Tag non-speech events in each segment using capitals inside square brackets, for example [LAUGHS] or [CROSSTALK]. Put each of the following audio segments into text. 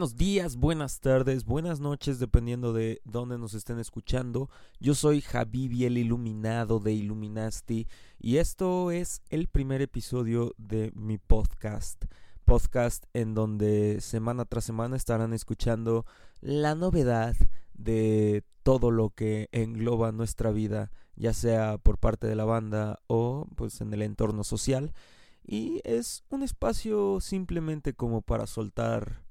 Buenos días, buenas tardes, buenas noches, dependiendo de dónde nos estén escuchando. Yo soy Javibi, el iluminado de Illuminasti, y esto es el primer episodio de mi podcast. Podcast en donde semana tras semana estarán escuchando la novedad de todo lo que engloba nuestra vida, ya sea por parte de la banda o pues en el entorno social. Y es un espacio simplemente como para soltar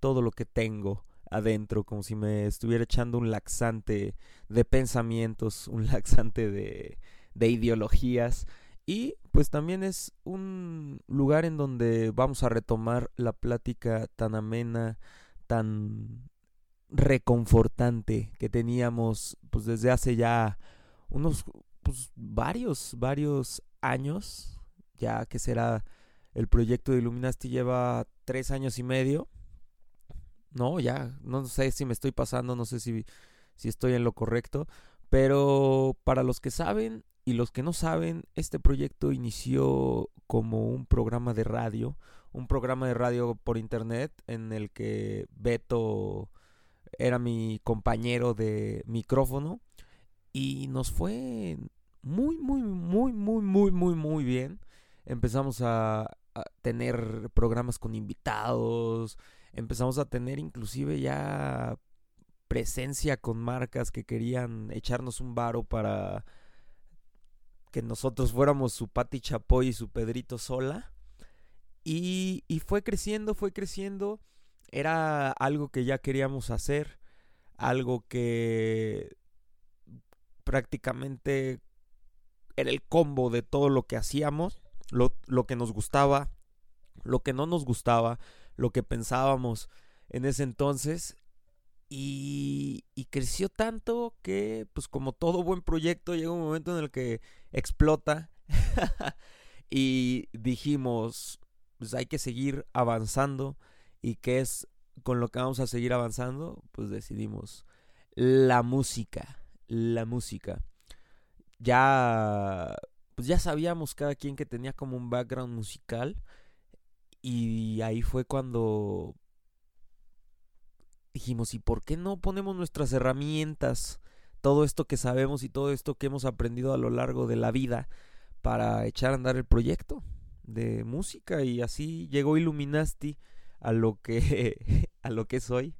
todo lo que tengo adentro, como si me estuviera echando un laxante de pensamientos, un [LAUGHS] laxante de, de ideologías. Y pues también es un lugar en donde vamos a retomar la plática tan amena, tan reconfortante que teníamos pues desde hace ya unos pues varios, varios años, ya que será el proyecto de Illuminati lleva tres años y medio no, ya, no sé si me estoy pasando, no sé si, si estoy en lo correcto, pero para los que saben y los que no saben, este proyecto inició como un programa de radio, un programa de radio por internet en el que Beto era mi compañero de micrófono y nos fue muy, muy, muy, muy, muy, muy, muy bien. Empezamos a, a tener programas con invitados, empezamos a tener inclusive ya presencia con marcas que querían echarnos un varo para que nosotros fuéramos su Pati Chapoy y su Pedrito Sola. Y, y fue creciendo, fue creciendo. Era algo que ya queríamos hacer. Algo que prácticamente era el combo de todo lo que hacíamos. Lo, lo que nos gustaba, lo que no nos gustaba, lo que pensábamos en ese entonces. Y, y, creció tanto que, pues como todo buen proyecto, llega un momento en el que explota. [LAUGHS] y dijimos, pues hay que seguir avanzando. ¿Y qué es con lo que vamos a seguir avanzando? Pues decidimos la música, la música. Ya, pues ya sabíamos cada quien que tenía como un background musical y ahí fue cuando dijimos, ¿y por qué no ponemos nuestras herramientas, todo esto que sabemos y todo esto que hemos aprendido a lo largo de la vida para echar a andar el proyecto de música? Y así llegó Illuminasti a lo que, [LAUGHS] a lo que soy.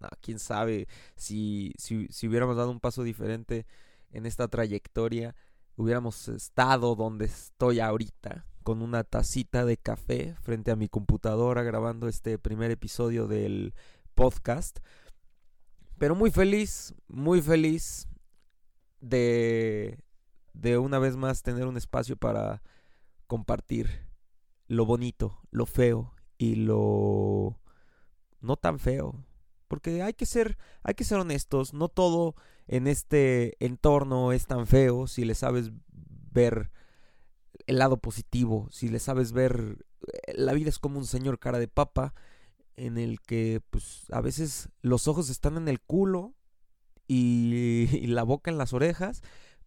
No, quién sabe si, si, si hubiéramos dado un paso diferente en esta trayectoria, hubiéramos estado donde estoy ahorita con una tacita de café frente a mi computadora grabando este primer episodio del podcast. Pero muy feliz, muy feliz de, de una vez más tener un espacio para compartir lo bonito, lo feo y lo no tan feo. Porque hay que ser, hay que ser honestos, no todo en este entorno es tan feo si le sabes ver el lado positivo, si le sabes ver, eh, la vida es como un señor cara de papa, en el que pues a veces los ojos están en el culo y, [LAUGHS] y la boca en las orejas,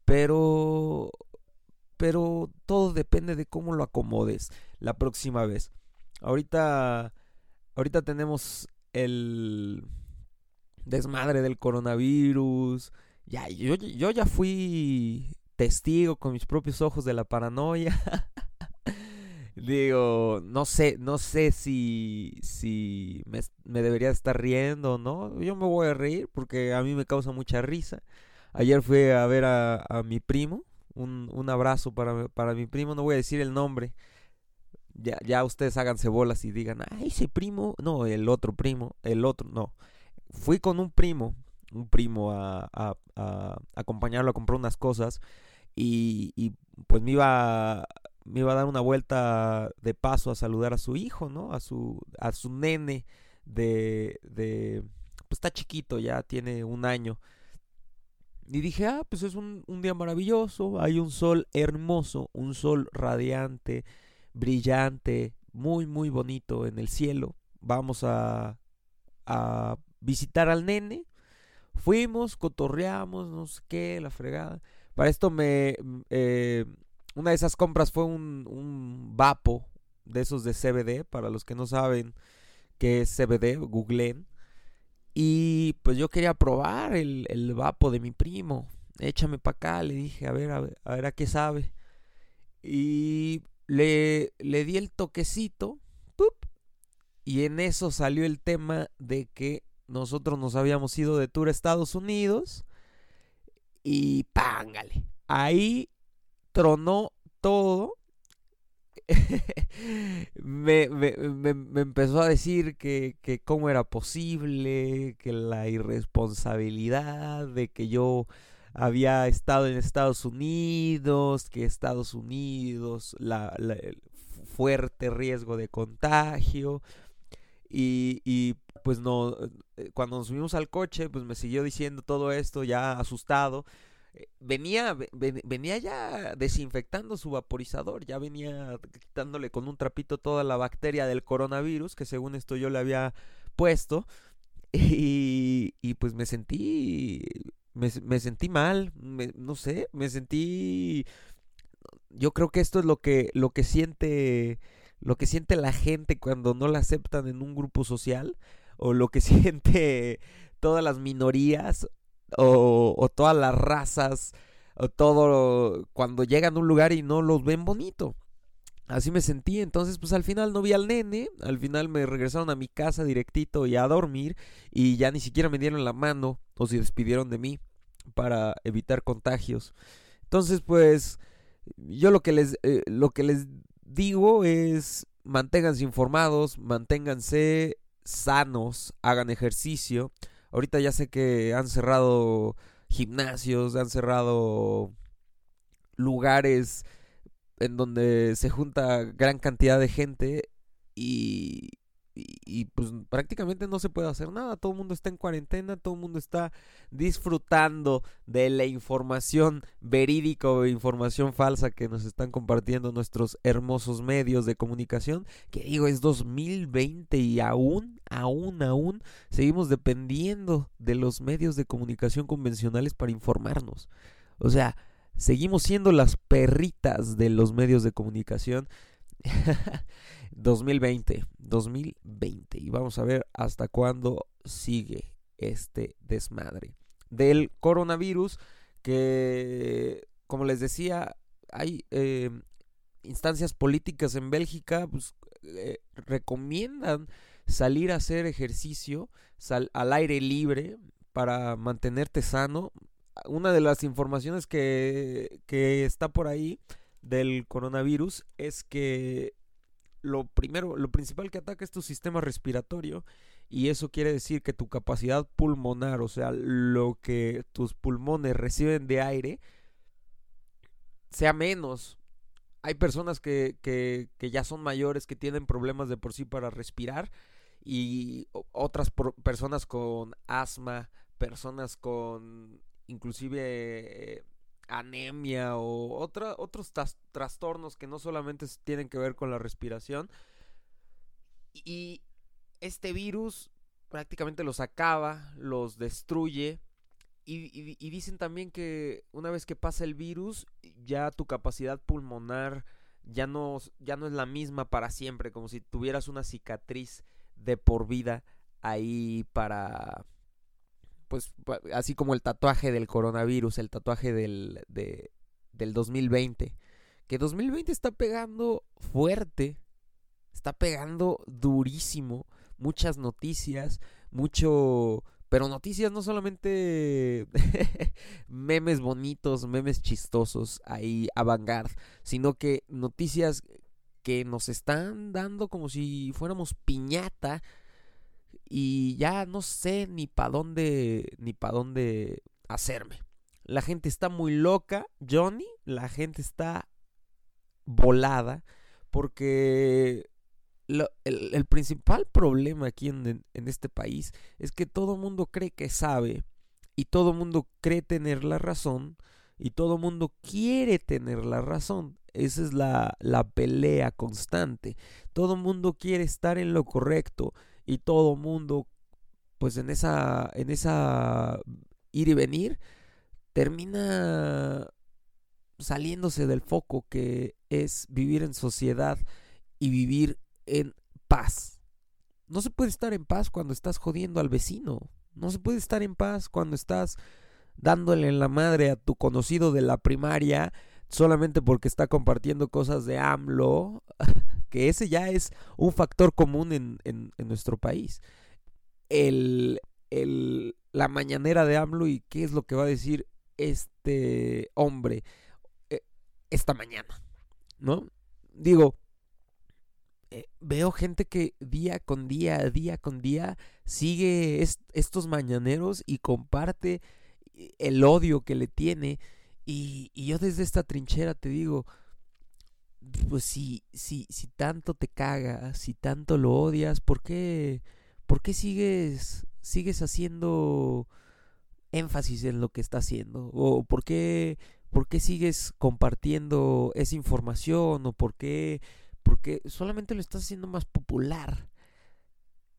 pero pero todo depende de cómo lo acomodes la próxima vez. Ahorita ahorita tenemos el desmadre del coronavirus. Ya yo, yo ya fui testigo con mis propios ojos de la paranoia. [LAUGHS] Digo, no sé, no sé si, si me, debería estar riendo o no. Yo me voy a reír porque a mí me causa mucha risa. Ayer fui a ver a, mi primo. Un, un abrazo para, para, mi primo. No voy a decir el nombre. Ya, ya ustedes háganse bolas y digan, ay, ese primo. No, el otro primo. El otro, no. Fui con un primo un primo a, acompañarlo a comprar unas cosas y, y, pues me iba, me iba a dar una vuelta de paso a saludar a su hijo, ¿no? A su, a su nene de, de, pues está chiquito, ya tiene un año. Y dije, ah, pues es un, un día maravilloso, hay un sol hermoso, un sol radiante, brillante, muy, muy bonito en el cielo. Vamos a, a visitar al nene Fuimos, cotorreamos, no sé qué, la fregada. Para esto me... Eh, una de esas compras fue un, un vapo de esos de CBD, para los que no saben qué es CBD, googleen. Y pues yo quería probar el, el vapo de mi primo. Échame para acá, le dije, a ver, a ver, a ver a qué sabe. Y le, le di el toquecito, y en eso salió el tema de que nosotros nos habíamos ido de tour a Estados Unidos y pángale. Ahí tronó todo. [LAUGHS] me, me, empezó a decir que, que cómo era posible, que la irresponsabilidad de que yo había estado en Estados Unidos, que Estados Unidos, la, el fuerte riesgo de contagio. Y, y, pues no, eh, cuando nos subimos al coche, pues me siguió diciendo todo esto ya asustado. Eh, venía, venía ya desinfectando su vaporizador, ya venía quitándole con un trapito toda la bacteria del coronavirus que según esto yo le había puesto. [LAUGHS] Y, y pues me sentí me, me sentí mal, no sé, me sentí... Yo creo que esto es lo que, lo que siente lo que siente la gente cuando no la aceptan en un grupo social o lo que [LAUGHS] siente todas las minorías o, todas las razas o todo cuando llegan a un lugar y no los ven bonito. Así me sentí, entonces pues al final no vi al nene, al final me regresaron a mi casa directito y a dormir y ya ni siquiera me dieron la mano o se despidieron de mí para evitar contagios. Entonces pues yo lo que les, eh, lo que les digo es manténganse informados, manténganse sanos, hagan ejercicio. Ahorita ya sé que han cerrado gimnasios, han cerrado lugares en donde se junta gran cantidad de gente y, y, pues prácticamente no se puede hacer nada, todo el mundo está en cuarentena, todo el mundo está disfrutando de la información verídica o información falsa que nos están compartiendo nuestros hermosos medios de comunicación, que digo es 2020 y aún, aún, aún seguimos dependiendo de los medios de comunicación convencionales para informarnos. O sea, seguimos siendo las perritas de los medios de comunicación. [LAUGHS] 2020, 2020. Y vamos a ver hasta cuándo sigue este desmadre del coronavirus que, como les decía, hay eh, instancias políticas en Bélgica, pues, eh, recomiendan salir a hacer ejercicio al aire libre para mantenerte sano, una de las informaciones que, que está por ahí del coronavirus es que lo primero, lo principal que ataca es tu sistema respiratorio y eso quiere decir que tu capacidad pulmonar, o sea, lo que tus pulmones reciben de aire, sea menos. Hay personas que, que, que ya son mayores, que tienen problemas de por sí para respirar y otras personas con asma, personas con inclusive eh, anemia o otros trastornos que no solamente tienen que ver con la respiración. Y este virus prácticamente los acaba, los destruye. Y, y, dicen también que una vez que pasa el virus, ya tu capacidad pulmonar ya no, ya no es la misma para siempre, como si tuvieras una cicatriz de por vida ahí para, pues así como el tatuaje del coronavirus, el tatuaje del, del 2020, que 2020 está pegando fuerte, está pegando durísimo, muchas noticias, mucho... Pero noticias no solamente [LAUGHS] memes bonitos, memes chistosos ahí avant sino que noticias que nos están dando como si fuéramos piñata y ya no sé ni para dónde ni para dónde hacerme. La gente está muy loca, Johnny, la gente está volada porque el, principal problema aquí en, en, este país es que todo mundo cree que sabe y todo mundo cree tener la razón y todo mundo quiere tener la razón. Esa es la, la pelea constante. Todo mundo quiere estar en lo correcto y todo mundo pues en esa en esa ir y venir termina saliéndose del foco que es vivir en sociedad y vivir en paz. No se puede estar en paz cuando estás jodiendo al vecino. No se puede estar en paz cuando estás dándole en la madre a tu conocido de la primaria solamente porque está compartiendo cosas de AMLO, [LAUGHS] que ese ya es un factor común en, en, nuestro país. El, el, la mañanera de AMLO y qué es lo que va a decir este hombre eh, esta mañana, ¿no? Digo, eh, veo gente que día con día, día con día, sigue estos mañaneros y comparte eh, el odio que le tiene. Y, yo desde esta trinchera te digo, pues si, si, si tanto te cagas, si tanto lo odias, ¿por qué, por qué sigues, sigues haciendo énfasis en lo que está haciendo? ¿O por qué, por qué sigues compartiendo esa información? ¿O por qué porque solamente lo estás haciendo más popular.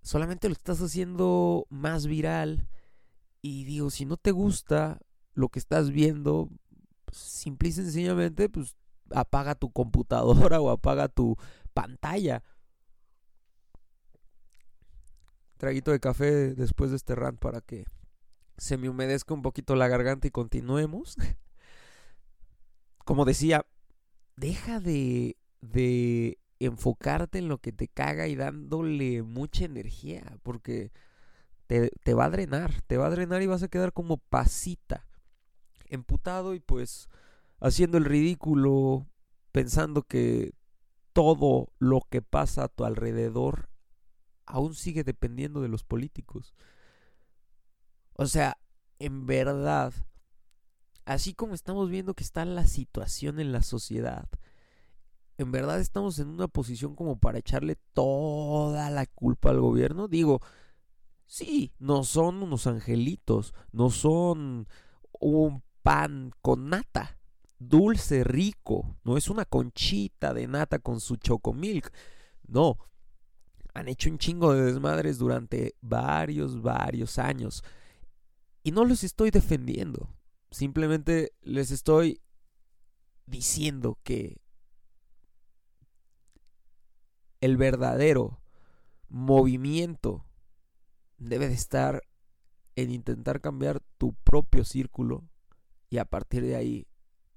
Solamente lo estás haciendo más viral. Y digo, si no te gusta lo que estás viendo, pues, simple y sencillamente, pues apaga tu computadora [LAUGHS] o apaga tu pantalla. Traguito de café después de este rant para que se me humedezca un poquito la garganta y continuemos. Como decía, deja de de enfocarte en lo que te caga y dándole mucha energía, porque te, te, va a drenar, te va a drenar y vas a quedar como pasita, emputado y pues haciendo el ridículo, pensando que todo lo que pasa a tu alrededor aún sigue dependiendo de los políticos. O sea, en verdad, así como estamos viendo que está la situación en la sociedad, en verdad estamos en una posición como para echarle toda la culpa al gobierno. Digo, sí, no son unos angelitos, no son un pan con nata, dulce, rico, no es una conchita de nata con su chocomilk. No, han hecho un chingo de desmadres durante varios, varios años. Y no los estoy defendiendo, simplemente les estoy diciendo que el verdadero movimiento debe de estar en intentar cambiar tu propio círculo y a partir de ahí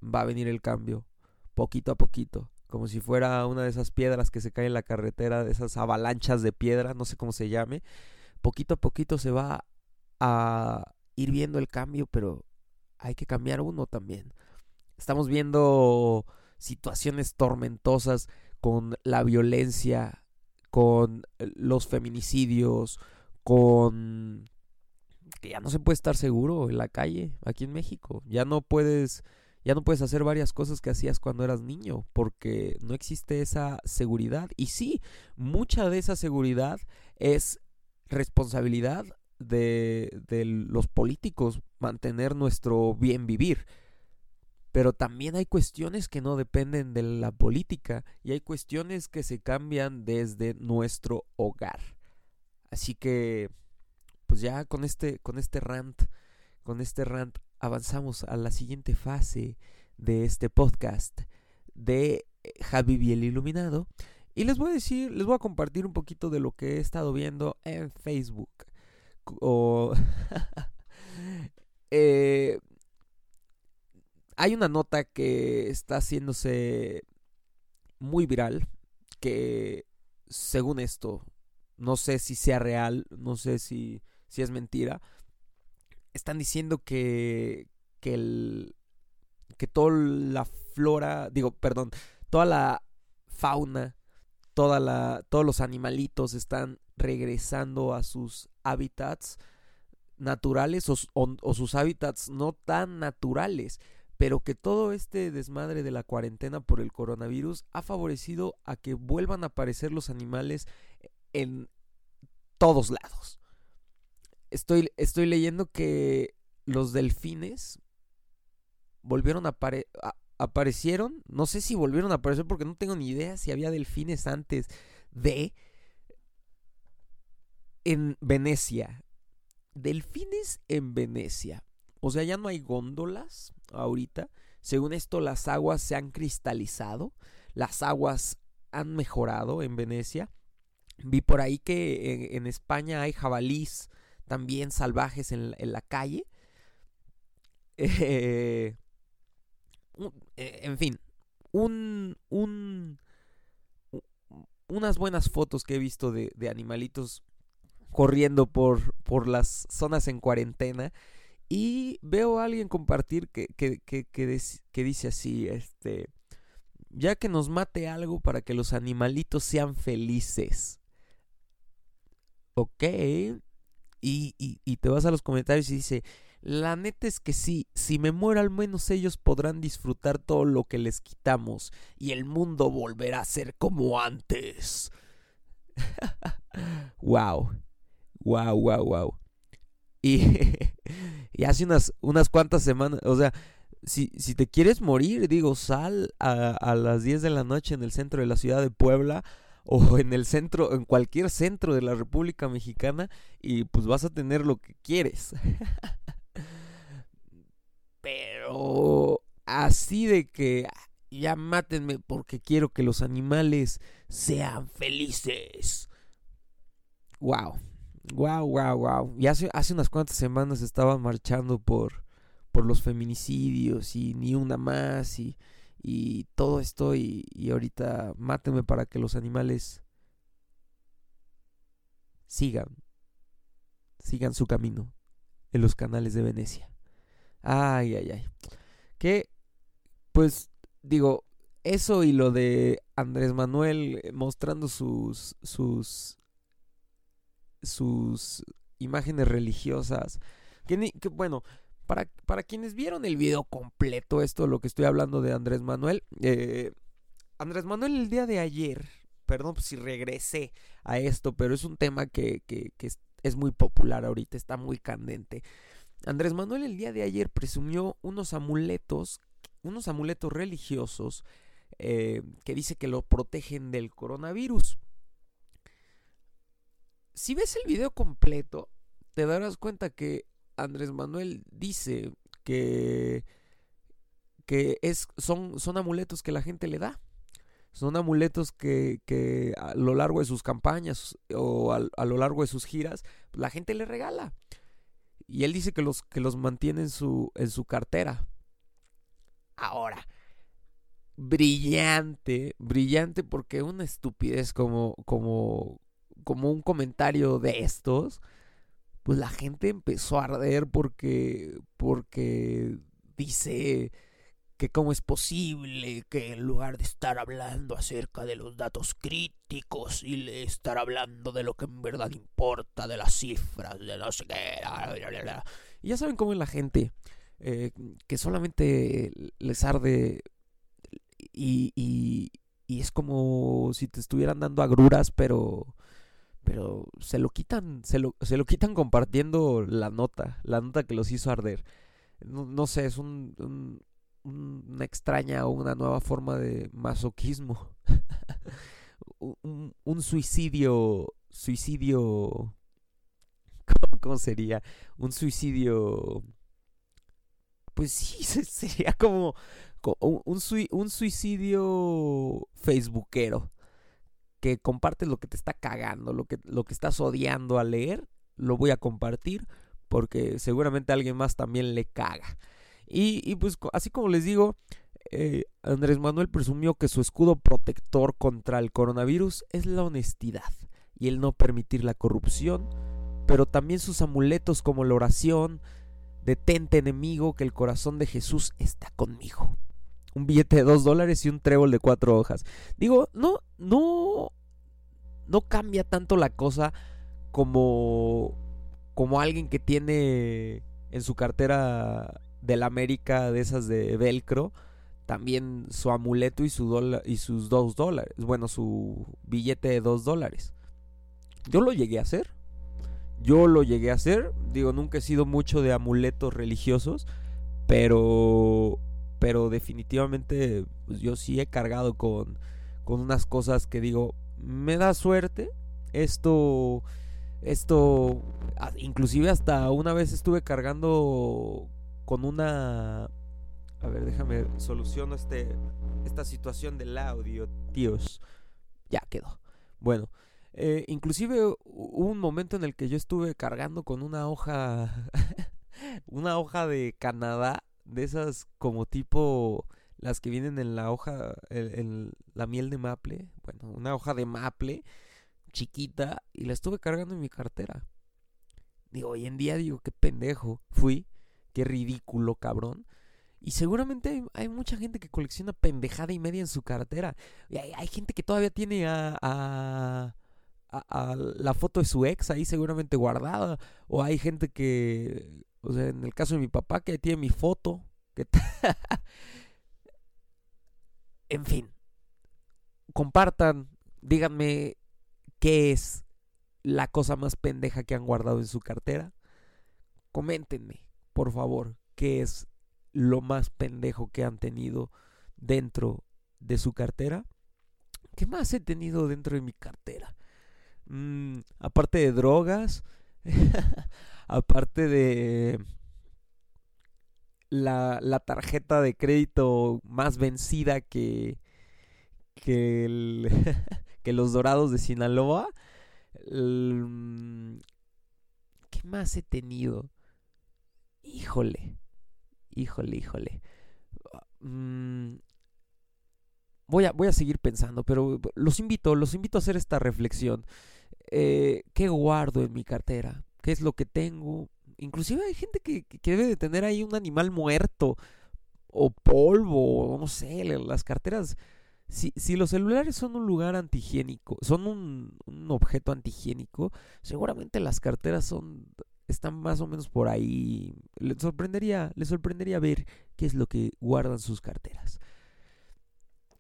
va a venir el cambio poquito a poquito, como si fuera una de esas piedras que se caen en la carretera, de esas avalanchas de piedra, no sé cómo se llame, poquito a poquito se va a ir viendo el cambio, pero hay que cambiar uno también. Estamos viendo situaciones tormentosas con la violencia, con eh, los feminicidios, con que ya no se puede estar seguro en la calle aquí en México. Ya no puedes ya no puedes hacer varias cosas que hacías cuando eras niño porque no existe esa seguridad y sí, mucha de esa seguridad es responsabilidad de, los políticos mantener nuestro bien vivir pero también hay cuestiones que no dependen de la política y hay cuestiones que se cambian desde nuestro hogar. Así que, pues ya con este, con este rant, con este rant avanzamos a la siguiente fase de este podcast de Javi el Iluminado. Y les voy a decir, les voy a compartir un poquito de lo que he estado viendo en Facebook. O, [LAUGHS] eh, hay una nota que está haciéndose muy viral, que según esto, no sé si sea real, no sé si, si es mentira, están diciendo que, que, el, que toda la flora, digo, perdón, toda la fauna, toda la, todos los animalitos están regresando a sus hábitats naturales o sus hábitats no tan naturales pero que todo este desmadre de la cuarentena por el coronavirus ha favorecido a que vuelvan a aparecer los animales en todos lados. Estoy, estoy leyendo que los delfines volvieron a, aparecieron, no sé si volvieron a aparecer porque no tengo ni idea si había delfines antes de en Venecia. Delfines en Venecia. O sea, ya no hay góndolas ahorita. Según esto, las aguas se han cristalizado. Las aguas han mejorado en Venecia. Vi por ahí que en, España hay jabalís también salvajes en, la calle. [LAUGHS] Eh, eh, en fin, un, un, unas buenas fotos que he visto de, animalitos corriendo por, por las zonas en cuarentena y veo a alguien compartir que, que, que, que, dice así, este, ya que nos mate algo para que los animalitos sean felices. Ok. Y, y, te vas a los comentarios y dice, la neta es que sí, si me muero al menos ellos podrán disfrutar todo lo que les quitamos y el mundo volverá a ser como antes. wow. Wow, wow, wow. Y, [LAUGHS] y hace unas, unas cuantas semanas, o sea, si, si te quieres morir, digo, sal a, a las 10 de la noche en el centro de la ciudad de Puebla o en el centro, en cualquier centro de la República Mexicana y pues vas a tener lo que quieres. [LAUGHS] Pero así de que ya mátenme porque quiero que los animales sean felices. Wow. Wow, wow, wow. Y hace, hace unas cuantas semanas estaba marchando por, por los feminicidios y ni una más y, y todo esto y, y ahorita mátenme para que los animales sigan, sigan su camino en los canales de Venecia. Ay, ay, ay. Que, pues, digo, eso y lo de Andrés Manuel mostrando sus, sus, sus imágenes religiosas. Que bueno, para, para, quienes vieron el video completo, esto lo que estoy hablando de Andrés Manuel, eh, Andrés Manuel el día de ayer, perdón si regresé a esto, pero es un tema que, que, es muy popular ahorita, está muy candente. Andrés Manuel el día de ayer presumió unos amuletos, unos amuletos religiosos eh, que dice que lo protegen del coronavirus. Si ves el video completo, te darás cuenta que Andrés Manuel dice que, que es, son, son amuletos que la gente le da. Son amuletos que, que a lo largo de sus campañas o a, a lo largo de sus giras, la gente le regala. Y él dice que los, que los mantiene en su, en su cartera. Ahora, brillante, brillante porque una estupidez como, como, como un comentario de estos, pues la gente empezó a arder porque, porque dice que cómo es posible que en lugar de estar hablando acerca de los datos críticos y estar hablando de lo que en verdad importa, de las cifras, de no sé qué, y ya saben cómo es la gente, eh, que solamente les arde y, y, y, es como si te estuvieran dando agruras, pero pero se lo quitan, se lo, se lo quitan compartiendo la nota, la nota que los hizo arder. No, sé, es un una extraña o una nueva forma de masoquismo. [LAUGHS] un, suicidio, suicidio, ¿cómo, sería? Un suicidio, pues sí, [LAUGHS] sería como, un, un suicidio facebookero que compartes lo que te está cagando, lo que, lo que estás odiando a leer, lo voy a compartir porque seguramente a alguien más también le caga. Y, pues así como les digo, eh, Andrés Manuel presumió que su escudo protector contra el coronavirus es la honestidad y el no permitir la corrupción, pero también sus amuletos como la oración, detente enemigo, que el corazón de Jesús está conmigo. Un billete de dos dólares y un trébol de cuatro hojas. Digo, no, no, no cambia tanto la cosa como, como alguien que tiene en su cartera de la América de esas de velcro, también su amuleto y, su y sus dos dólares, bueno, su billete de dos dólares. Yo lo llegué a hacer. Yo lo llegué a hacer. Digo, nunca he sido mucho de amuletos religiosos, pero pero definitivamente pues, yo sí he cargado con, con unas cosas que digo, me da suerte. Esto esto inclusive hasta una vez estuve cargando con una... A ver, déjame soluciono este, esta situación del audio, tíos. ya quedó. Bueno, eh, inclusive hubo un momento en el que yo estuve cargando con una hoja, [LAUGHS] una hoja de Canadá, de esas como tipo las que vienen en la hoja, en, la miel de maple, bueno, una hoja de maple chiquita y la estuve cargando en mi cartera. Digo, hoy en día digo, qué pendejo fui, qué ridículo, cabrón. Y seguramente hay, mucha gente que colecciona pendejada y media en su cartera. Y hay, gente que todavía tiene a a, la foto de su ex ahí seguramente guardada. O hay gente que, o sea, en el caso de mi papá, que tiene mi foto. [LAUGHS] En fin, compartan, díganme qué es la cosa más pendeja que han guardado en su cartera. Coméntenme, por favor, qué es lo más pendejo que han tenido dentro de su cartera. ¿Qué más he tenido dentro de mi cartera? Mm, aparte de drogas, [LAUGHS] aparte de la, la, tarjeta de crédito más vencida que, que, [LAUGHS] que los dorados de Sinaloa. Mm, ¿Qué más he tenido? Híjole, híjole, híjole. Mm, voy, a, voy a seguir pensando, pero los invito, los invito a hacer esta reflexión. Eh, qué guardo en mi cartera, qué es lo que tengo. Inclusive hay gente que, debe de tener ahí un animal muerto o polvo, no sé, las carteras... Si, si, los celulares son un lugar antihigiénico, son un, un, objeto antihigiénico, seguramente las carteras son están más o menos por ahí. Les sorprendería, les sorprendería ver qué es lo que guardan sus carteras.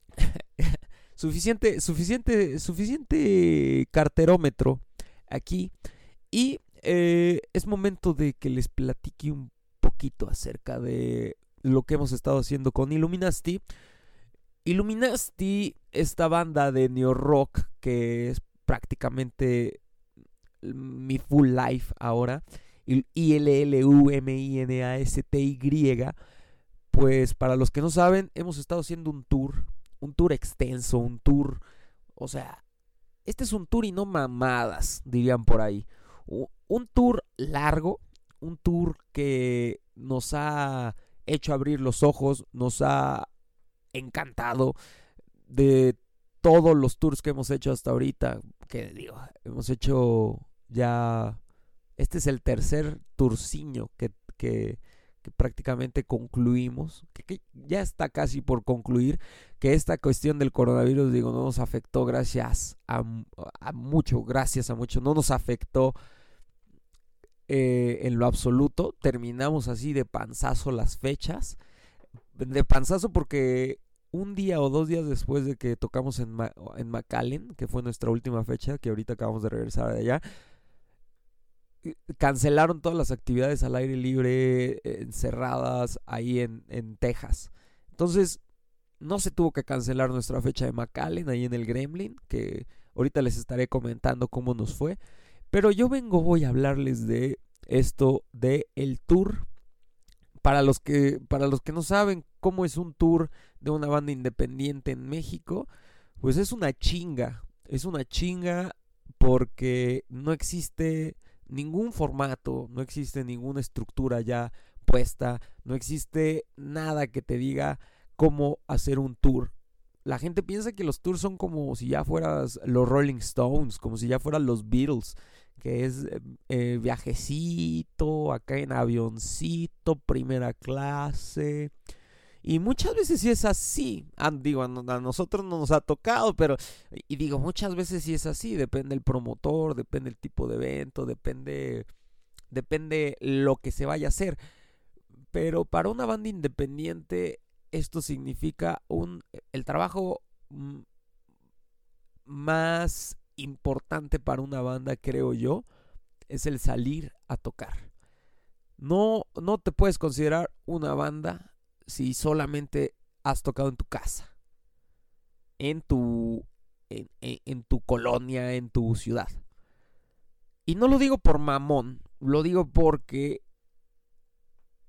[LAUGHS] suficiente, suficiente, suficiente carterómetro aquí. Y eh, es momento de que les platique un poquito acerca de lo que hemos estado haciendo con Illuminati. Illuminati, esta banda de neo rock que es prácticamente mi full life ahora. I-L-L-U-M-I-N-A-S-T-Y. Pues para los que no saben, hemos estado haciendo un tour un tour extenso, un tour, o sea, este es un tour y no mamadas, dirían por ahí. Un tour largo, un tour que nos ha hecho abrir los ojos, nos ha encantado de todos los tours que hemos hecho hasta ahorita, que digo, hemos hecho ya, este es el tercer tourciño que, que, prácticamente concluimos, que, ya está casi por concluir, que esta cuestión del coronavirus, digo, no nos afectó gracias a, mucho, gracias a mucho, no nos afectó eh, en lo absoluto. Terminamos así de panzazo las fechas, de panzazo porque un día o dos días después de que tocamos en, en McAllen, que fue nuestra última fecha, que ahorita acabamos de regresar de allá, cancelaron todas las actividades al aire libre, encerradas ahí en, en Texas. Entonces, no se tuvo que cancelar nuestra fecha de McAllen ahí en el Gremlin, que ahorita les estaré comentando cómo nos fue. Pero yo vengo voy a hablarles de esto de el tour. Para los que para los que no saben cómo es un tour de una banda independiente en México, pues es una chinga, es una chinga porque no existe ningún formato, no existe ninguna estructura ya puesta, no existe nada que te diga cómo hacer un tour. La gente piensa que los tours son como si ya fueras los Rolling Stones, como si ya fueran los Beatles, que es eh, eh, viajecito, acá en avioncito, primera clase. Y muchas veces sí es así. Ah, digo, a, nosotros no nos ha tocado, pero. Y digo, muchas veces sí es así. Depende el promotor, depende el tipo de evento, depende. Depende lo que se vaya a hacer. Pero para una banda independiente, esto significa un. El trabajo más importante para una banda, creo yo, es el salir a tocar. No, no te puedes considerar una banda si solamente has tocado en tu casa, en tu, en, tu colonia, en tu ciudad. Y no lo digo por mamón, lo digo porque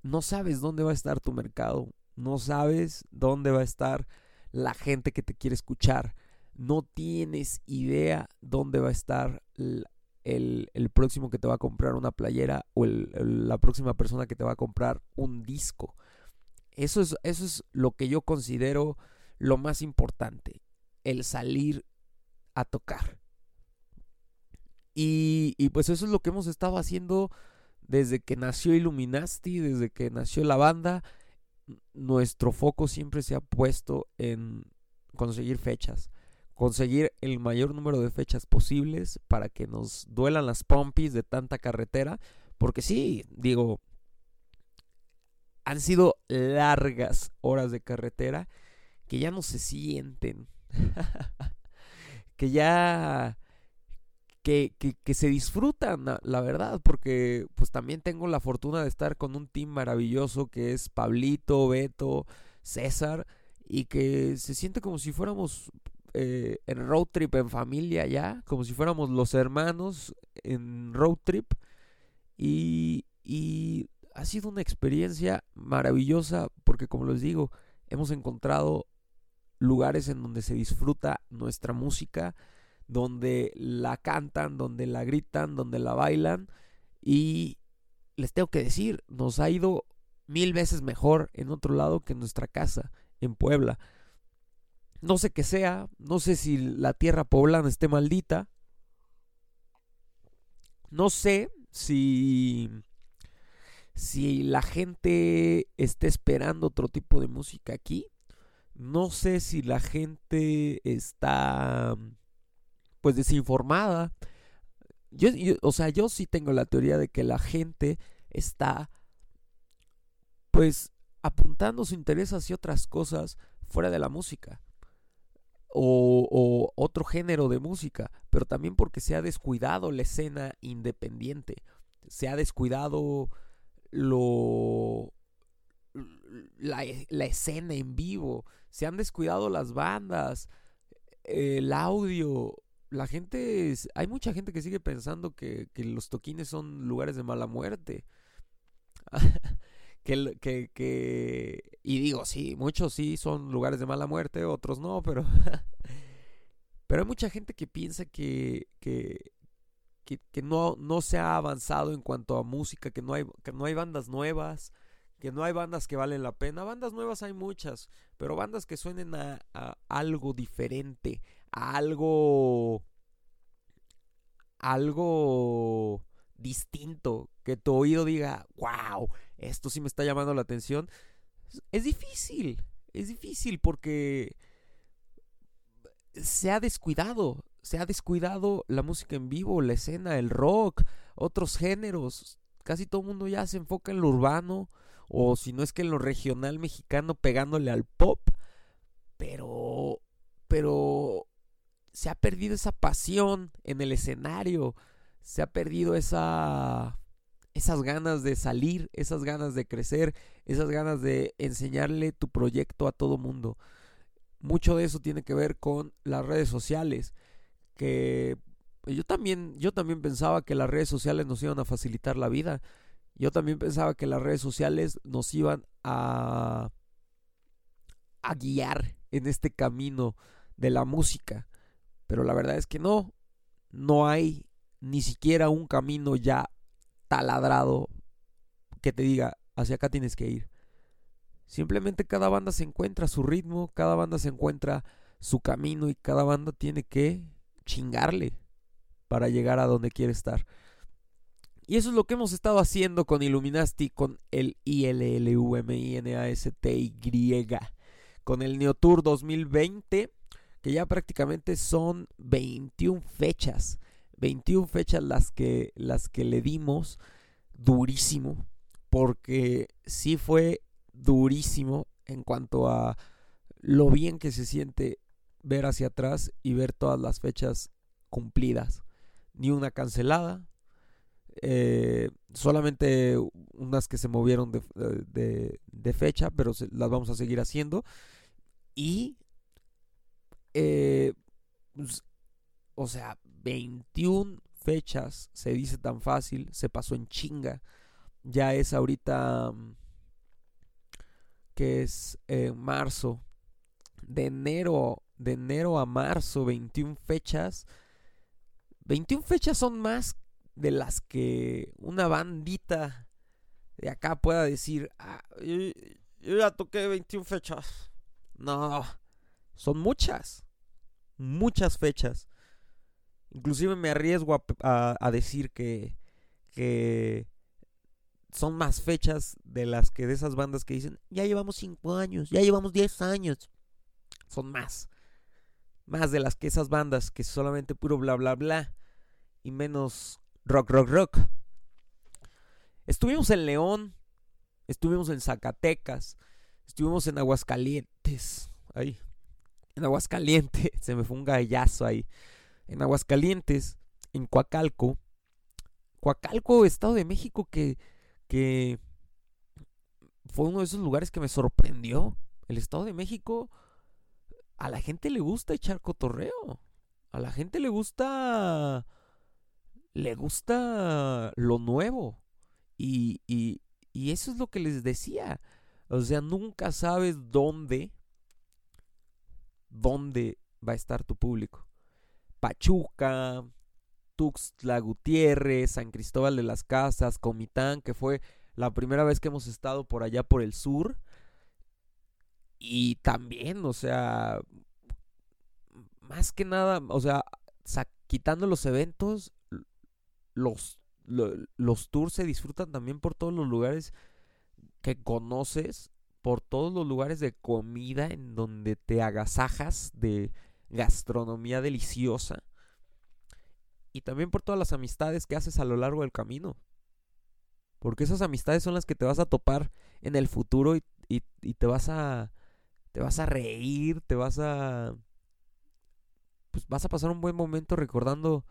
no sabes dónde va a estar tu mercado, no sabes dónde va a estar la gente que te quiere escuchar, no tienes idea dónde va a estar el, próximo que te va a comprar una playera o la próxima persona que te va a comprar un disco. Eso es, eso es lo que yo considero lo más importante, el salir a tocar. Y, y, pues eso es lo que hemos estado haciendo desde que nació Illuminati, desde que nació la banda. Nuestro foco siempre se ha puesto en conseguir fechas conseguir el mayor número de fechas posibles para que nos duelan las pompis de tanta carretera. Porque sí, digo, han sido largas horas de carretera que ya no se sienten. [LAUGHS] que ya... Que, que, se disfrutan, la verdad, porque pues también tengo la fortuna de estar con un team maravilloso que es Pablito, Beto, César, y que se siente como si fuéramos eh, en road trip en familia ya, como si fuéramos los hermanos en road trip. Y, y ha sido una experiencia maravillosa porque como les digo, hemos encontrado lugares en donde se disfruta nuestra música, donde la cantan, donde la gritan, donde la bailan. Y les tengo que decir, nos ha ido mil veces mejor en otro lado que en nuestra casa, en Puebla. No sé qué sea, no sé si la tierra poblana esté maldita. No sé si si la gente está esperando otro tipo de música aquí. No sé si la gente está pues desinformada. Yo, o sea, yo sí tengo la teoría de que la gente está pues apuntando su interés hacia otras cosas fuera de la música o, otro género de música, pero también porque se ha descuidado la escena independiente, se ha descuidado lo la, la, escena en vivo, se han descuidado las bandas, el audio, la gente, hay mucha gente que sigue pensando que, que los toquines son lugares de mala muerte. [LAUGHS] que, que, y digo, sí, muchos sí son lugares de mala muerte, otros no, pero, [LAUGHS] pero hay mucha gente que piensa que, que, que, no, no se ha avanzado en cuanto a música, que no, hay, que no hay bandas nuevas, que no hay bandas que valen la pena. Bandas nuevas hay muchas, pero bandas que suenen a, a algo diferente, a algo... algo distinto, que tu oído diga, wow, esto sí me está llamando la atención, es difícil, es difícil porque se ha descuidado, se ha descuidado la música en vivo, la escena, el rock, otros géneros. Casi todo el mundo ya se enfoca en lo urbano o si no es que en lo regional mexicano pegándole al pop. Pero pero se ha perdido esa pasión en el escenario, se ha perdido esa esas ganas de salir, esas ganas de crecer, esas ganas de enseñarle tu proyecto a todo mundo. Mucho de eso tiene que ver con las redes sociales, que yo también yo también pensaba que las redes sociales nos iban a facilitar la vida. Yo también pensaba que las redes sociales nos iban a a guiar en este camino de la música, pero la verdad es que no, no hay ni siquiera un camino ya taladrado que te diga, hacia acá tienes que ir. Simplemente cada banda se encuentra su ritmo, cada banda se encuentra su camino y cada banda tiene que chingarle para llegar a donde quiere estar. Y eso es lo que hemos estado haciendo con Illuminati, con el I-L-L-U-M-I-N-A-S-T-Y, con el Neotour 2020, que ya prácticamente son 21 fechas. 21 fechas las que, las que le dimos durísimo, porque sí fue durísimo en cuanto a lo bien que se siente ver hacia atrás y ver todas las fechas cumplidas. Ni una cancelada, eh, solamente unas que se movieron de, de, fecha, pero las vamos a seguir haciendo. Y, eh, pues, o sea, 21 fechas, se dice tan fácil, se pasó en chinga. Ya es ahorita mm, que es en marzo. De enero, de enero a marzo, 21 fechas. 21 fechas son más de las que una bandita de acá pueda decir, ah, yo, ya toqué 21 fechas. No, son muchas, muchas fechas. Inclusive me arriesgo a, decir que, que son más fechas de las que de esas bandas que dicen, ya llevamos 5 años, ya llevamos 10 años. Son más. Más de las que esas bandas que solamente puro bla bla bla y menos rock rock rock. Estuvimos en León, estuvimos en Zacatecas, estuvimos en Aguascalientes. Ahí. En Aguascalientes, [LAUGHS] se me fue un gallazo ahí. En Aguascalientes, en Coacalco. Coacalco, Estado de México, que, que fue uno de esos lugares que me sorprendió. El Estado de México, a la gente le gusta echar cotorreo. A la gente le gusta. Le gusta lo nuevo. Y, y, y eso es lo que les decía. O sea, nunca sabes dónde, dónde va a estar tu público. Pachuca, Tuxtla Gutiérrez, San Cristóbal de las Casas, Comitán, que fue la primera vez que hemos estado por allá por el sur. Y también, o sea, más que nada, o sea, quitando los eventos, los tours se disfrutan también por todos los lugares que conoces, por todos los lugares de comida en donde te agasajas de gastronomía deliciosa y también por todas las amistades que haces a lo largo del camino. Porque esas amistades son las que te vas a topar en el futuro y, y te vas a te vas a reír, te vas a pues vas a pasar un buen momento recordando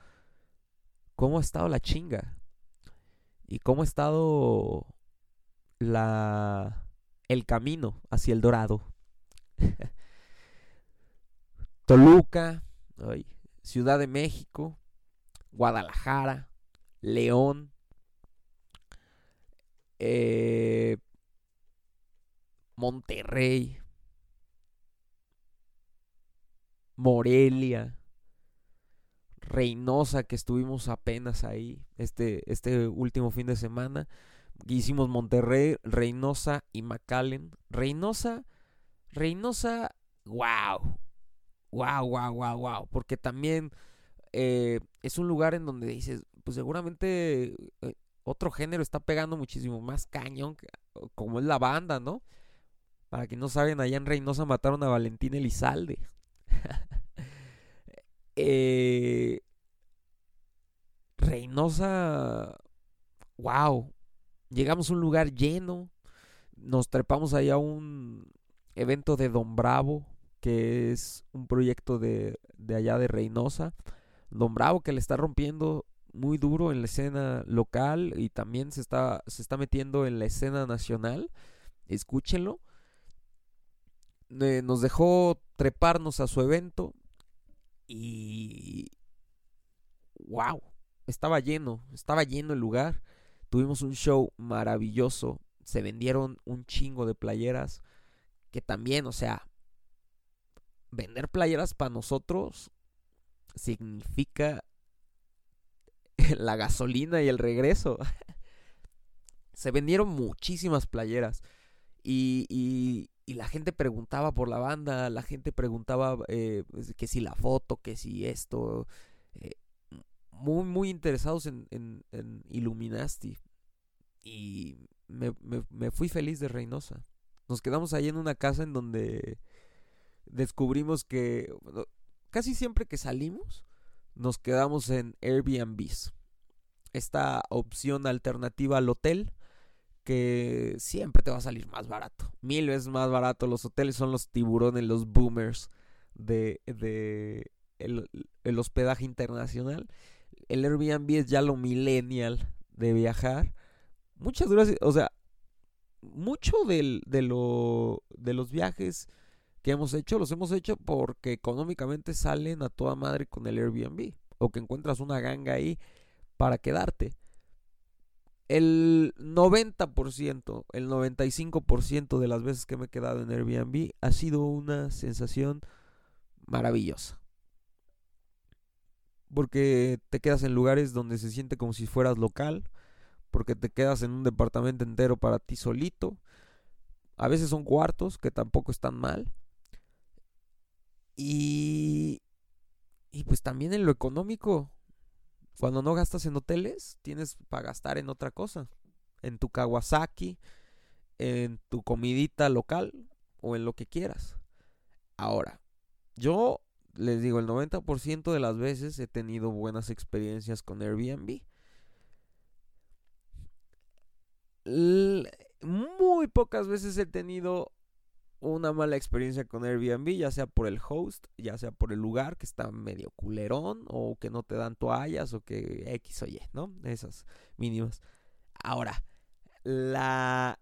cómo ha estado la chinga y cómo ha estado la el camino hacia el dorado. [LAUGHS] Toluca, Ciudad de México, Guadalajara, León, eh, Monterrey, Morelia, Reynosa, que estuvimos apenas ahí este, este último fin de semana. Hicimos Monterrey, Reynosa y McAllen. Reynosa, Reynosa, wow. Wow, wow, wow, wow. Porque también eh, es un lugar en donde dices, pues seguramente eh, otro género está pegando muchísimo más cañón, como es la banda, ¿no? Para que no saben, allá en Reynosa mataron a Valentín Elizalde. [LAUGHS] Eh, Reynosa, wow. Llegamos a un lugar lleno. Nos trepamos allá a un evento de Don Bravo, que es un proyecto de, de allá de Reynosa. Don Bravo que le está rompiendo muy duro en la escena local y también se está, se está metiendo en la escena nacional. Escúchenlo. Eh, nos dejó treparnos a su evento. Y... ¡Wow! Estaba lleno, estaba lleno el lugar. Tuvimos un show maravilloso. Se vendieron un chingo de playeras. Que también, o sea, vender playeras para nosotros significa [LAUGHS] la gasolina y el regreso. [LAUGHS] Se vendieron muchísimas playeras. Y, y, y la gente preguntaba por la banda, la gente preguntaba eh, pues, que si la foto, que si esto, eh, muy, muy interesados en, en, Illuminati. Y me, me, fui feliz de Reynosa. Nos quedamos ahí en una casa en donde descubrimos que casi siempre que salimos nos quedamos en Airbnbs. Esta opción alternativa al hotel que siempre te va a salir más barato. Mil veces más barato. Los hoteles son los tiburones, los boomers de, el, hospedaje internacional. El Airbnb es ya lo millennial de viajar. Muchas gracias. O sea, mucho del, de, de los viajes que hemos hecho, los hemos hecho porque económicamente salen a toda madre con el Airbnb. O que encuentras una ganga ahí para quedarte. El 90%, el 95% de las veces que me he quedado en Airbnb ha sido una sensación maravillosa. Porque te quedas en lugares donde se siente como si fueras local, porque te quedas en un departamento entero para ti solito. A veces son cuartos, que tampoco están mal. Y, y pues también en lo económico, cuando no gastas en hoteles, tienes para gastar en otra cosa. En tu Kawasaki, en tu comidita local o en lo que quieras. Ahora, yo les digo, el 90% de las veces he tenido buenas experiencias con Airbnb. muy pocas veces he tenido una mala experiencia con Airbnb, ya sea por el host, ya sea por el lugar que está medio culerón, o que no te dan toallas, o que X o Y, ¿no? Esas mínimas. Ahora, la.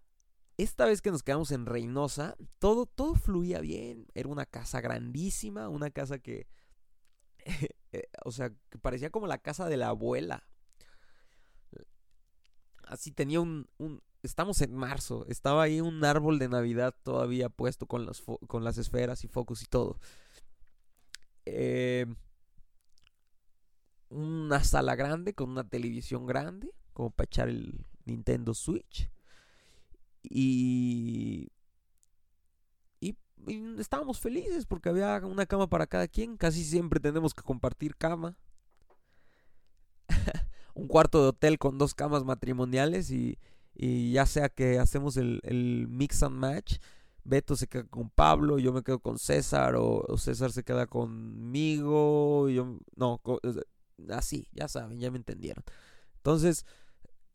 Esta vez que nos quedamos en Reynosa, todo, todo fluía bien. Era una casa grandísima, una casa que. [LAUGHS] Eh, o sea, que parecía como la casa de la abuela. Así tenía un, estamos en marzo, estaba ahí un árbol de Navidad todavía puesto con las, con las esferas y focos y todo. Eh, una sala grande con una televisión grande, como para echar el Nintendo Switch. Y, y, y, estábamos felices porque había una cama para cada quien. Casi siempre tenemos que compartir cama. [LAUGHS] un cuarto de hotel con dos camas matrimoniales y, y ya sea que hacemos el, mix and match, Beto se queda con Pablo, yo me quedo con César, o, César se queda conmigo, yo, no, así, ya saben, ya me entendieron. Entonces,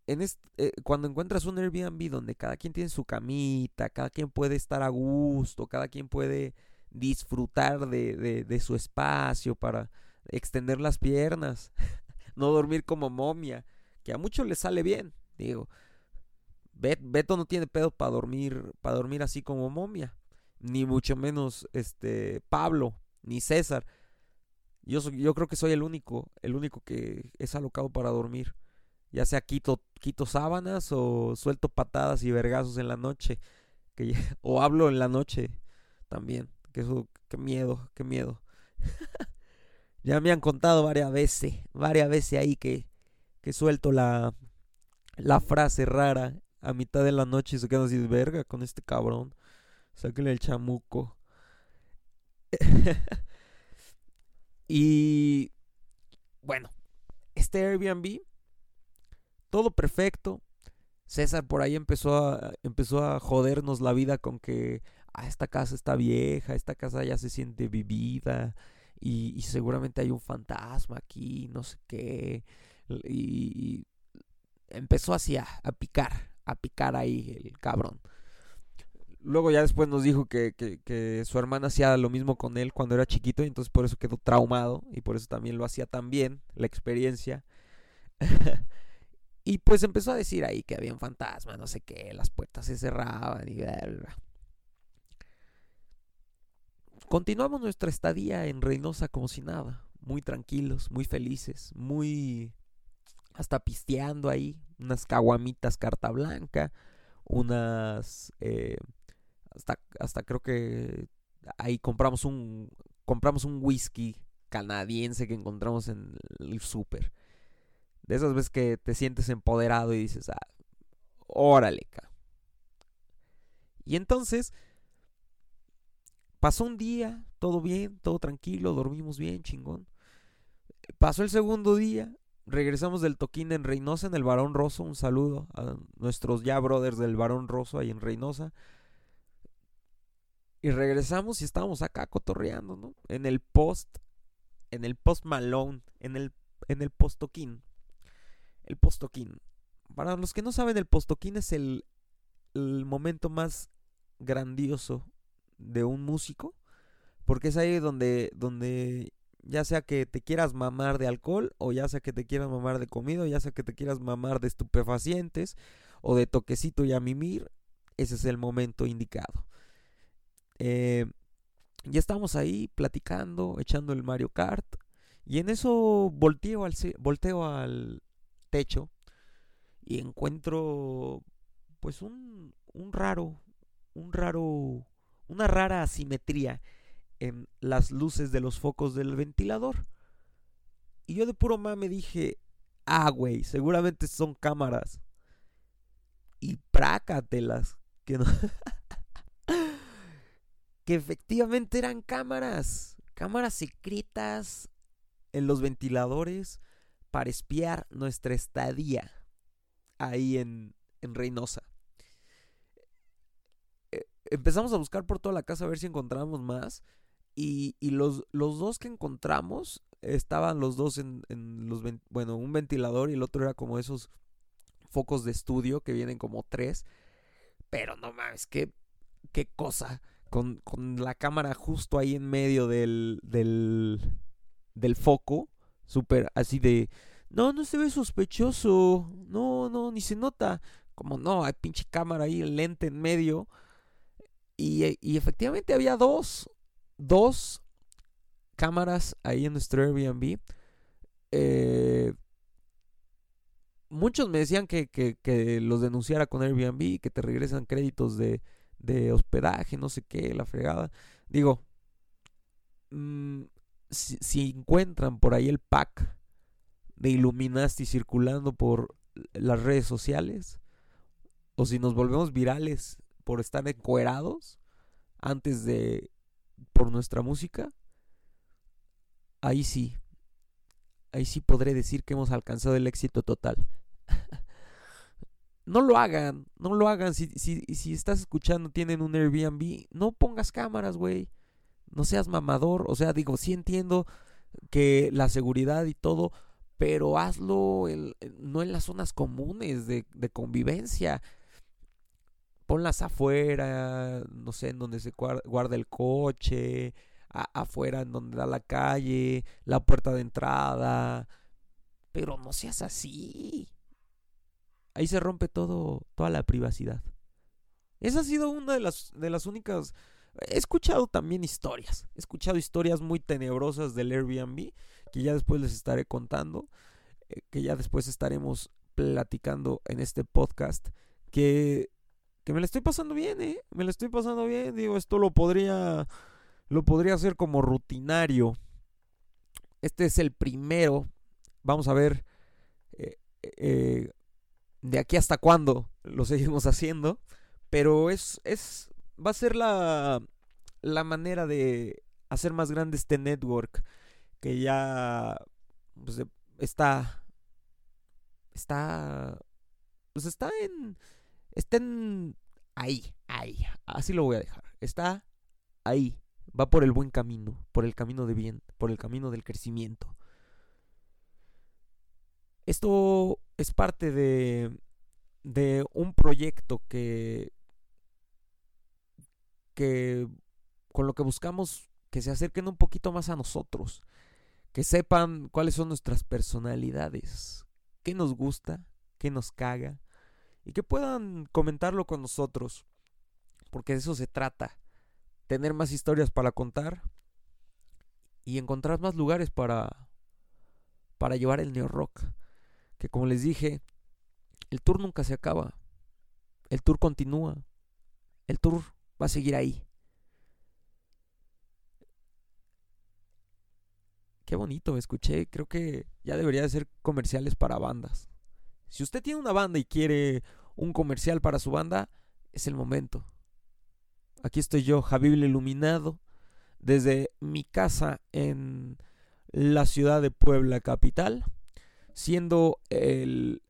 en este, cuando encuentras un Airbnb donde cada quien tiene su camita, cada quien puede estar a gusto, cada quien puede disfrutar de, de, de su espacio para extender las piernas, [LAUGHS] no dormir como momia, que a muchos les sale bien, digo. Beto no tiene pedo para dormir, para dormir así como momia. Ni mucho menos este Pablo, ni César. Yo, yo creo que soy el único, el único que es alocado para dormir. Ya sea quito, quito sábanas o suelto patadas y vergazos en la noche. Que, [LAUGHS] o hablo en la noche también. Que eso, qué miedo, qué miedo. [LAUGHS] ya me han contado varias veces, varias veces ahí que, que suelto la, la frase rara a mitad de la noche y se quedan así de verga con este cabrón. Sáquenle el chamuco. [LAUGHS] y bueno, este Airbnb, todo perfecto. César por ahí empezó a, empezó a jodernos la vida con que ah, esta casa está vieja, esta casa ya se siente vivida y, seguramente hay un fantasma aquí, no sé qué. Y, empezó así a picar, a picar ahí el cabrón. Luego ya después nos dijo que, que, su hermana hacía lo mismo con él cuando era chiquito y entonces por eso quedó traumado y por eso también lo hacía tan bien, la experiencia. [LAUGHS] y pues empezó a decir ahí que había un fantasma, no sé qué, las puertas se cerraban y... Continuamos nuestra estadía en Reynosa como si nada, muy tranquilos, muy felices, muy hasta pisteando ahí, unas caguamitas carta blanca, unas, eh, hasta, hasta creo que ahí compramos un, compramos un whisky canadiense que encontramos en el súper. De esas veces que te sientes empoderado y dices, ah, órale, Y entonces, pasó un día, todo bien, todo tranquilo, dormimos bien, chingón. Pasó el segundo día regresamos del toquín en Reynosa, en el Barón Rosso. Un saludo a nuestros ya brothers del Barón Rosso ahí en Reynosa. Y regresamos y estábamos acá cotorreando, ¿no? En el post, en el post Malone, en el, en el postoquín. El postoquín. Para los que no saben, el postoquín es el, el momento más grandioso de un músico. Porque es ahí donde, donde ya sea que te quieras mamar de alcohol, o ya sea que te quieras mamar de comida, o ya sea que te quieras mamar de estupefacientes, o de toquecito y a mimir, ese es el momento indicado. Eh, ya estamos ahí platicando, echando el Mario Kart, y en eso volteo al, volteo al techo y encuentro pues un, un raro, un raro, una rara asimetría en las luces de los focos del ventilador. Y yo de puro me dije, ah, güey, seguramente son cámaras. Y prácatelas, que no... [LAUGHS] que efectivamente eran cámaras, cámaras secretas en los ventiladores para espiar nuestra estadía ahí en, en Reynosa. Eh, empezamos a buscar por toda la casa a ver si encontramos más. Y, los, los, dos que encontramos estaban los dos en, en los... Bueno, un ventilador y el otro era como esos focos de estudio que vienen como tres. Pero no mames, qué, qué cosa. Con, con la cámara justo ahí en medio del, del, del foco. Súper así de... No, no se ve sospechoso. No, no, ni se nota. Como no, hay pinche cámara ahí, el lente en medio. Y, y efectivamente había dos. Dos cámaras ahí en nuestro Airbnb. Eh, muchos me decían que, que, los denunciara con Airbnb que te regresan créditos de, de hospedaje, no sé qué, la fregada. Digo, mm, si, encuentran por ahí el pack de Illuminati circulando por las redes sociales, o si nos volvemos virales por estar encuerados antes de por nuestra música, ahí sí, ahí sí podré decir que hemos alcanzado el éxito total. [LAUGHS] no lo hagan, no lo hagan. Si, si, si estás escuchando, tienen un Airbnb, no pongas cámaras, güey no seas mamador, o sea, digo, sí entiendo que la seguridad y todo, pero hazlo no en las zonas comunes de, convivencia. Ponlas afuera, no sé, en donde se guarda el coche, afuera en donde da la calle, la puerta de entrada. Pero no seas así. Ahí se rompe todo, toda la privacidad. Esa ha sido una de las, de las únicas He escuchado también historias, he escuchado historias muy tenebrosas del Airbnb que ya después les estaré contando, eh, que ya después estaremos platicando en este podcast, que, que me la estoy pasando bien, ¿eh? Me la estoy pasando bien, digo, esto lo podría, lo podría hacer como rutinario. Este es el primero, vamos a ver eh, eh, de aquí hasta cuándo lo [LAUGHS] seguimos haciendo, pero es, es va a ser la, la manera de hacer más grande este network que ya pues, está está pues está en está en ahí ahí así lo voy a dejar. Está ahí va por el buen camino por el camino de bien por el camino del crecimiento. Esto es parte de de un proyecto que que con lo que buscamos que se acerquen un poquito más a nosotros, que sepan cuáles son nuestras personalidades, qué nos gusta, qué nos caga, y que puedan comentarlo con nosotros, porque de eso se trata, tener más historias para contar y encontrar más lugares para para llevar el neo rock, que como les dije, el tour nunca se acaba. El tour continúa. El tour va a seguir ahí. Qué bonito, escuché. Creo que ya debería de ser comerciales para bandas. Si usted tiene una banda y quiere un comercial para su banda, es el momento. Aquí estoy yo, Javier Iluminado, desde mi casa en la ciudad de Puebla capital, siendo el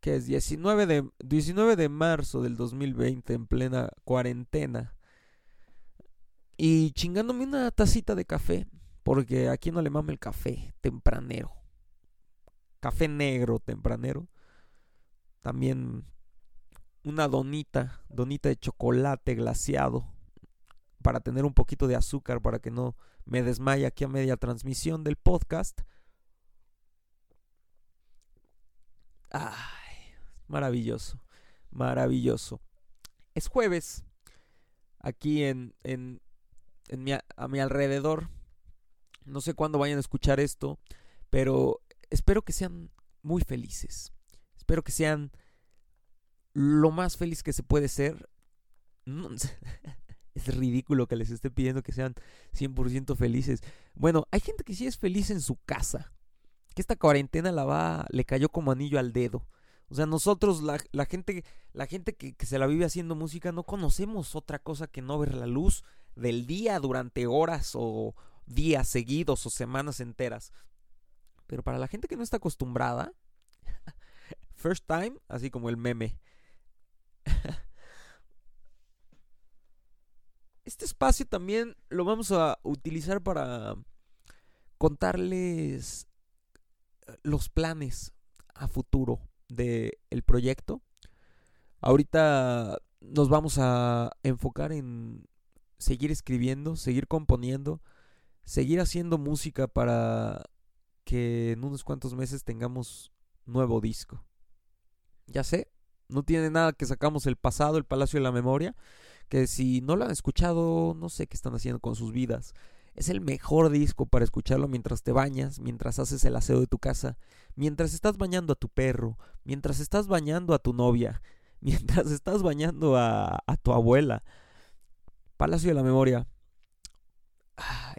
que es 19 de, 19 de marzo del 2020 en plena cuarentena. Y chingándome una tacita de café, porque aquí no le mame el café tempranero. Café negro tempranero. También una donita, donita de chocolate glaciado para tener un poquito de azúcar para que no me desmaye aquí a media transmisión del podcast. Ah, Maravilloso, maravilloso. Es jueves, aquí en, en, a mi alrededor. No sé cuándo vayan a escuchar esto, pero espero que sean muy felices. Espero que sean lo más feliz que se puede ser. [LAUGHS] es ridículo que les esté pidiendo que sean 100% felices. Bueno, hay gente que sí es feliz en su casa. Que esta cuarentena la va, le cayó como anillo al dedo. O sea, nosotros, la, gente, la gente que, que, se la vive haciendo música, no conocemos otra cosa que no ver la luz del día durante horas o días seguidos o semanas enteras. Pero para la gente que no está acostumbrada, [LAUGHS] first time, así como el meme. [LAUGHS] Este espacio también lo vamos a utilizar para contarles los planes a futuro del proyecto. Ahorita nos vamos a enfocar en seguir escribiendo, seguir componiendo, seguir haciendo música para que en unos cuantos meses tengamos nuevo disco. Ya sé, no tiene nada que sacamos el pasado, el Palacio de la Memoria, que si no lo han escuchado, no sé qué están haciendo con sus vidas. Es el mejor disco para escucharlo mientras te bañas, mientras haces el aseo de tu casa, mientras estás bañando a tu perro, mientras estás bañando a tu novia, [LAUGHS] mientras estás bañando a, tu abuela. Palacio de la Memoria.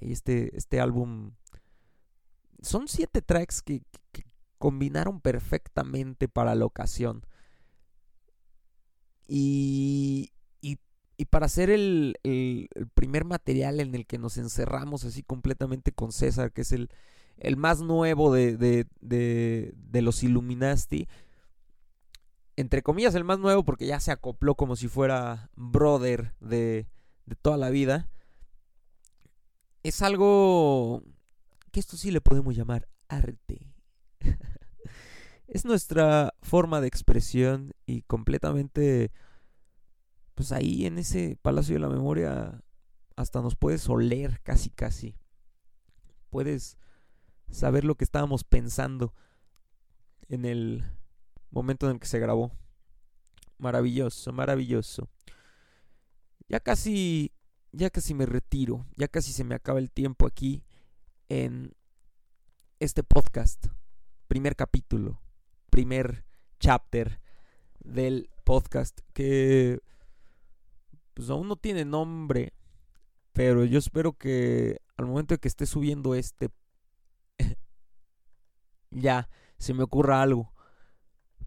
y este, este álbum. Son siete tracks que, combinaron perfectamente para la ocasión. Y, y para hacer el, primer material en el que nos encerramos así completamente con César, que es el, el más nuevo de, de, de, los Illuminati, entre comillas el más nuevo porque ya se acopló como si fuera brother de, de toda la vida, es algo esto sí le podemos llamar arte. [LAUGHS] es nuestra forma de expresión y completamente pues ahí en ese Palacio de la Memoria hasta nos puedes oler casi casi. Puedes saber lo que estábamos pensando en el momento en el que se grabó. Maravilloso, maravilloso. Ya casi, ya casi me retiro, ya casi se me acaba el tiempo aquí en este podcast. Primer capítulo, primer chapter del podcast que pues aún no tiene nombre, pero yo espero que al momento de que esté subiendo este, [LAUGHS] ya se me ocurra algo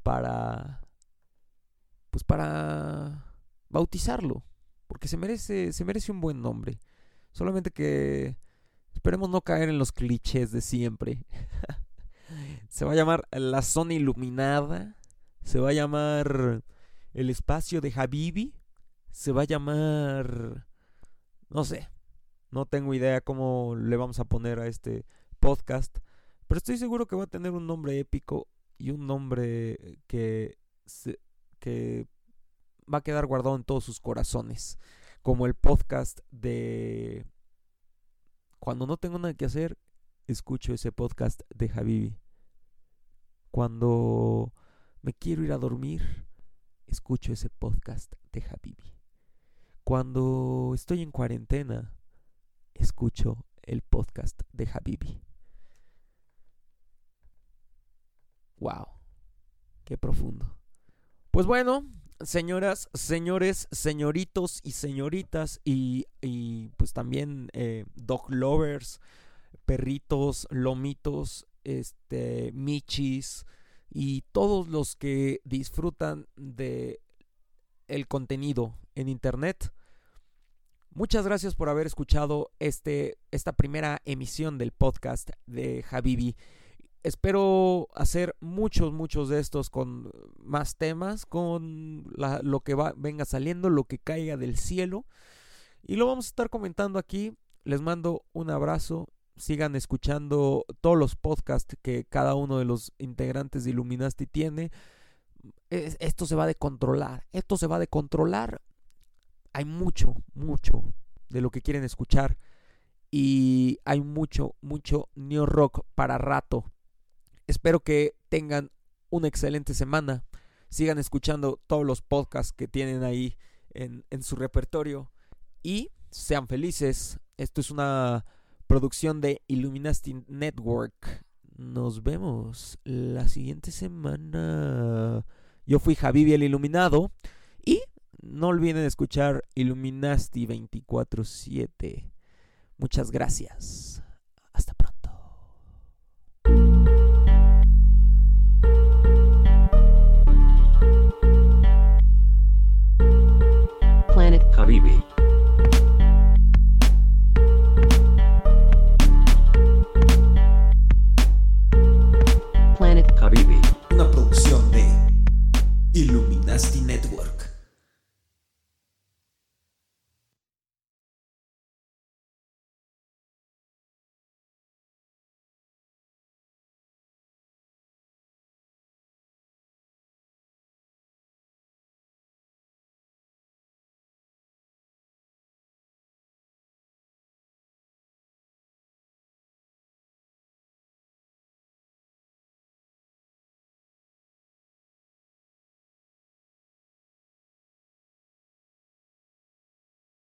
para, pues para bautizarlo, porque se merece, se merece un buen nombre. Solamente que esperemos no caer en los clichés de siempre. [LAUGHS] se va a llamar La Zona Iluminada, se va a llamar El Espacio de Habibi se va a llamar... No sé. No tengo idea cómo le vamos a poner a este podcast. Pero estoy seguro que va a tener un nombre épico y un nombre que, que va a quedar guardado en todos sus corazones. Como el podcast de... Cuando no tengo nada que hacer, escucho ese podcast de Habibi. Cuando me quiero ir a dormir, escucho ese podcast de Habibi. Cuando estoy en cuarentena, escucho el podcast de Habibi. Wow, qué profundo. Pues bueno, señoras, señores, señoritos y señoritas y, pues también eh, dog lovers, perritos, lomitos, este, michis y todos los que disfrutan de el contenido en internet. Muchas gracias por haber escuchado este, esta primera emisión del podcast de Habibi. Espero hacer muchos, muchos de estos con más temas, con lo que venga saliendo, lo que caiga del cielo. Y lo vamos a estar comentando aquí. Les mando un abrazo. Sigan escuchando todos los podcasts que cada uno de los integrantes de Illuminati tiene. Esto se va a controlar. Esto se va a controlar hay mucho, mucho de lo que quieren escuchar. Y hay mucho, mucho New Rock para rato. Espero que tengan una excelente semana. Sigan escuchando todos los podcasts que tienen ahí en, su repertorio. Y sean felices. Esto es una producción de Illuminati Network. nos vemos la siguiente semana. Yo fui Javi el Iluminado y no olviden escuchar Illuminasti 24/7. Muchas gracias.